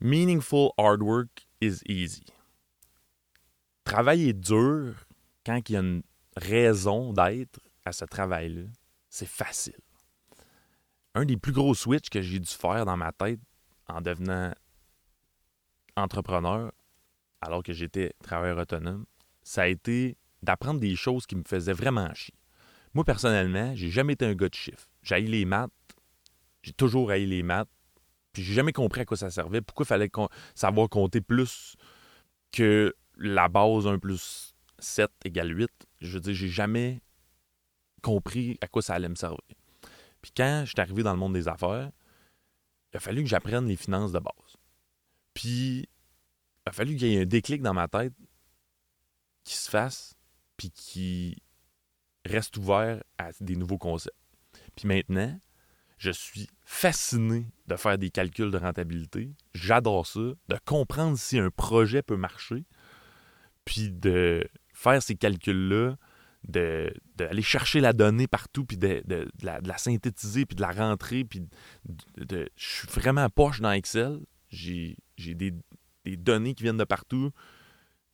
Meaningful hard work is easy. Travailler dur quand il y a une raison d'être à ce travail-là, c'est facile. Un des plus gros switches que j'ai dû faire dans ma tête en devenant entrepreneur, alors que j'étais travailleur autonome, ça a été d'apprendre des choses qui me faisaient vraiment chier. Moi, personnellement, j'ai jamais été un gars de chiffres. J'ai les maths. J'ai toujours haï les maths. Puis j'ai jamais compris à quoi ça servait. Pourquoi il fallait savoir compter plus que la base 1 plus 7 égale 8. Je veux dire, j'ai jamais compris à quoi ça allait me servir. Puis quand je suis arrivé dans le monde des affaires, il a fallu que j'apprenne les finances de base. Puis il a fallu qu'il y ait un déclic dans ma tête qui se fasse, puis qui reste ouvert à des nouveaux concepts. Puis maintenant, je suis fasciné de faire des calculs de rentabilité. J'adore ça, de comprendre si un projet peut marcher, puis de faire ces calculs-là, d'aller chercher la donnée partout, puis de, la, synthétiser, puis de la rentrer, puis je suis vraiment poche dans Excel. J'ai des données qui viennent de partout.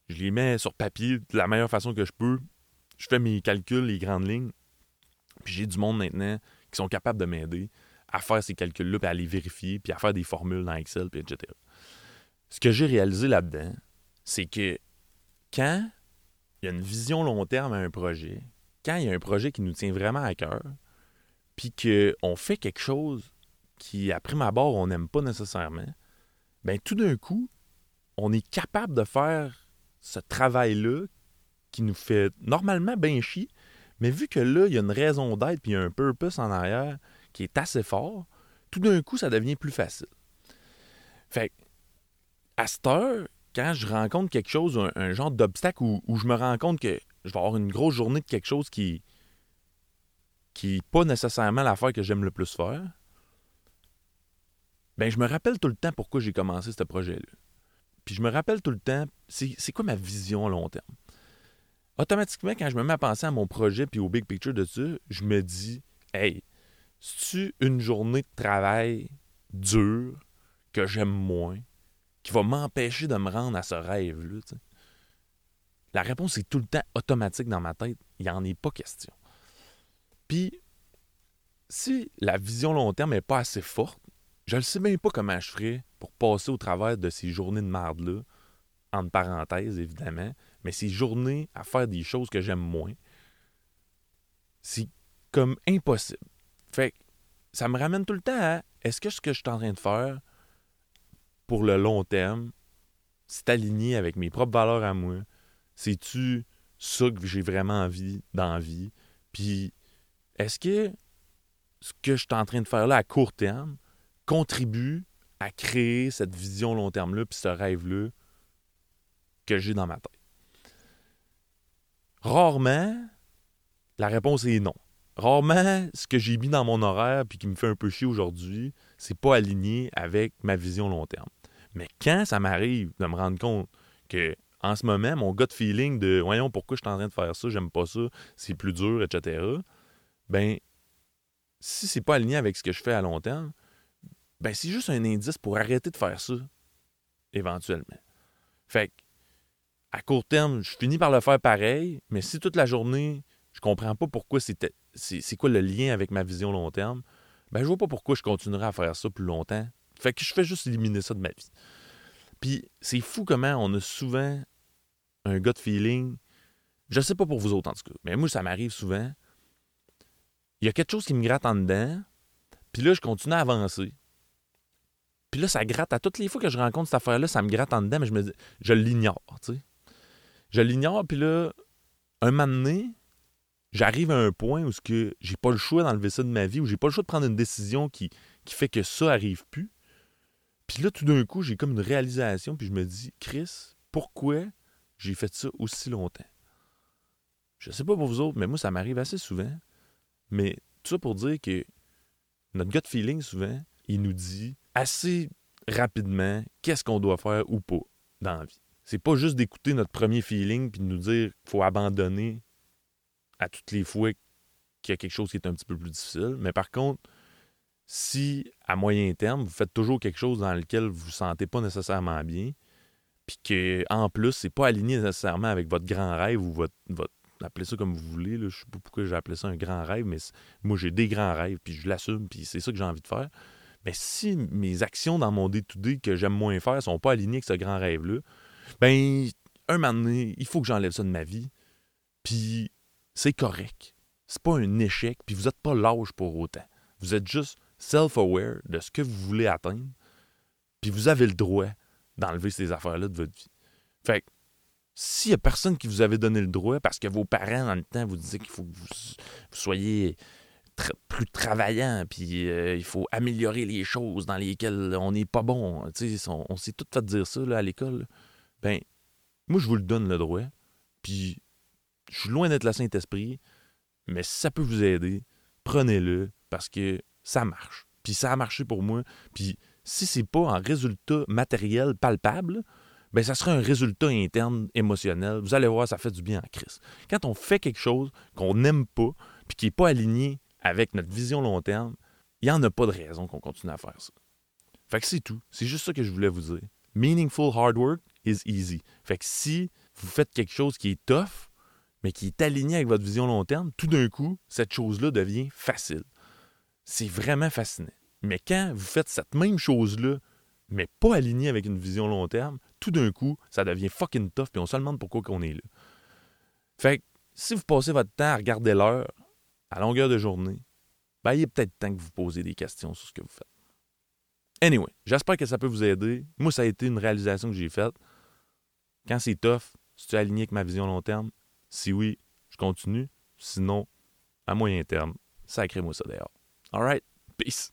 Je les mets sur papier de la meilleure façon que je peux. Je fais mes calculs, les grandes lignes. Puis j'ai du monde maintenant qui sont capables de m'aider à faire ces calculs-là, puis à les vérifier, puis à faire des formules dans Excel, puis etc. Ce que j'ai réalisé là-dedans, c'est que quand il y a une vision long terme à un projet, quand il y a un projet qui nous tient vraiment à cœur, puis qu'on fait quelque chose qui, à prime abord, on n'aime pas nécessairement, bien tout d'un coup, on est capable de faire ce travail-là qui nous fait normalement bien chier, mais vu que là, il y a une raison d'être puis il y a un purpose en arrière qui est assez fort, tout d'un coup, ça devient plus facile. Fait à cette heure, quand je rencontre quelque chose, un, genre d'obstacle où, je me rends compte que je vais avoir une grosse journée de quelque chose qui qui n'est pas nécessairement l'affaire que j'aime le plus faire, ben je me rappelle tout le temps pourquoi j'ai commencé ce projet-là. Puis je me rappelle tout le temps, c'est quoi ma vision à long terme? Automatiquement, quand je me mets à penser à mon projet puis au big picture de je me dis, hey, c'est-tu une journée de travail dure que j'aime moins, qui va m'empêcher de me rendre à ce rêve-là? La réponse est tout le temps automatique dans ma tête. Il n'y en est pas question. Puis, si la vision long terme n'est pas assez forte, je ne sais même pas comment je ferais pour passer au travers de ces journées de marde-là, entre parenthèses évidemment, mais ces journées à faire des choses que j'aime moins, c'est comme impossible. Fait que ça me ramène tout le temps à est-ce que ce que je suis en train de faire pour le long terme, c'est aligné avec mes propres valeurs à moi? C'est-tu ça que j'ai vraiment envie d'envie? Puis est-ce que ce que je suis en train de faire là à court terme, contribue à créer cette vision long terme-là, puis ce rêve-là que j'ai dans ma tête? Rarement, la réponse est non. Rarement, ce que j'ai mis dans mon horaire puis qui me fait un peu chier aujourd'hui, c'est pas aligné avec ma vision long terme. Mais quand ça m'arrive de me rendre compte que en ce moment, mon gut feeling de voyons pourquoi je suis en train de faire ça, j'aime pas ça, c'est plus dur, etc. Ben, si c'est pas aligné avec ce que je fais à long terme, ben c'est juste un indice pour arrêter de faire ça, éventuellement. Fait que, à court terme, je finis par le faire pareil, mais si toute la journée, je comprends pas pourquoi c'était. C'est quoi le lien avec ma vision long terme, ben je vois pas pourquoi je continuerai à faire ça plus longtemps. Fait que je fais juste éliminer ça de ma vie. Puis c'est fou comment on a souvent un gut feeling. Je sais pas pour vous autres en tout cas, mais moi ça m'arrive souvent. Il y a quelque chose qui me gratte en dedans, puis là je continue à avancer. Puis là, ça gratte. À toutes les fois que je rencontre cette affaire-là, ça me gratte en dedans, mais je je l'ignore, tu sais. Je l'ignore, puis là, un moment donné, j'arrive à un point où que j'ai pas le choix d'enlever ça de ma vie, où j'ai pas le choix de prendre une décision qui, qui fait que ça arrive plus. Puis là, tout d'un coup, j'ai comme une réalisation, puis je me dis, Chris, pourquoi j'ai fait ça aussi longtemps? Je sais pas pour vous autres, mais moi, ça m'arrive assez souvent. Mais tout ça pour dire que notre gut feeling, souvent, il nous dit assez rapidement qu'est-ce qu'on doit faire ou pas dans la vie. C'est pas juste d'écouter notre premier feeling puis de nous dire qu'il faut abandonner à toutes les fois qu'il y a quelque chose qui est un petit peu plus difficile. Mais par contre, si à moyen terme, vous faites toujours quelque chose dans lequel vous ne vous sentez pas nécessairement bien, puis que en plus, c'est pas aligné nécessairement avec votre grand rêve ou votre, appelez ça comme vous voulez, là, je sais pas pourquoi j'ai appelé ça un grand rêve, mais moi j'ai des grands rêves, puis je l'assume, puis c'est ça que j'ai envie de faire. Mais si mes actions dans mon day-to-day que j'aime moins faire sont pas alignées avec ce grand rêve-là, ben un moment donné, il faut que j'enlève ça de ma vie. Puis c'est correct. C'est pas un échec, puis vous n'êtes pas lâche pour autant. Vous êtes juste self-aware de ce que vous voulez atteindre, puis vous avez le droit d'enlever ces affaires-là de votre vie. Fait que, s'il n'y a personne qui vous avait donné le droit, parce que vos parents, dans le temps, vous disaient qu'il faut que vous, soyez plus travaillant, puis euh, il faut améliorer les choses dans lesquelles on n'est pas bon. On, on s'est tout fait dire ça à l'école. Ben, moi, je vous le donne le droit. Puis, je suis loin d'être le Saint-Esprit, mais si ça peut vous aider, prenez-le parce que ça marche. Puis ça a marché pour moi. Puis si c'est pas un résultat matériel palpable, ben ça sera un résultat interne émotionnel. Vous allez voir, ça fait du bien à Christ. Quand on fait quelque chose qu'on n'aime pas, puis qui n'est pas aligné avec notre vision long terme, il n'y en a pas de raison qu'on continue à faire ça. Fait que c'est tout. C'est juste ça que je voulais vous dire. Meaningful hard work Fait que si vous faites quelque chose qui est tough, mais qui est aligné avec votre vision long terme, tout d'un coup, cette chose-là devient facile. C'est vraiment fascinant. Mais quand vous faites cette même chose-là, mais pas alignée avec une vision long terme, tout d'un coup, ça devient fucking tough, puis on se demande pourquoi qu'on est là. Fait que si vous passez votre temps à regarder l'heure à longueur de journée, ben, il est peut-être temps que vous posez des questions sur ce que vous faites. Anyway, j'espère que ça peut vous aider. Moi, ça a été une réalisation que j'ai faite. Quand c'est tough, si tu aligné avec ma vision long terme, si oui, je continue. Sinon, à moyen terme, sacrez-moi ça d'ailleurs. All right, peace.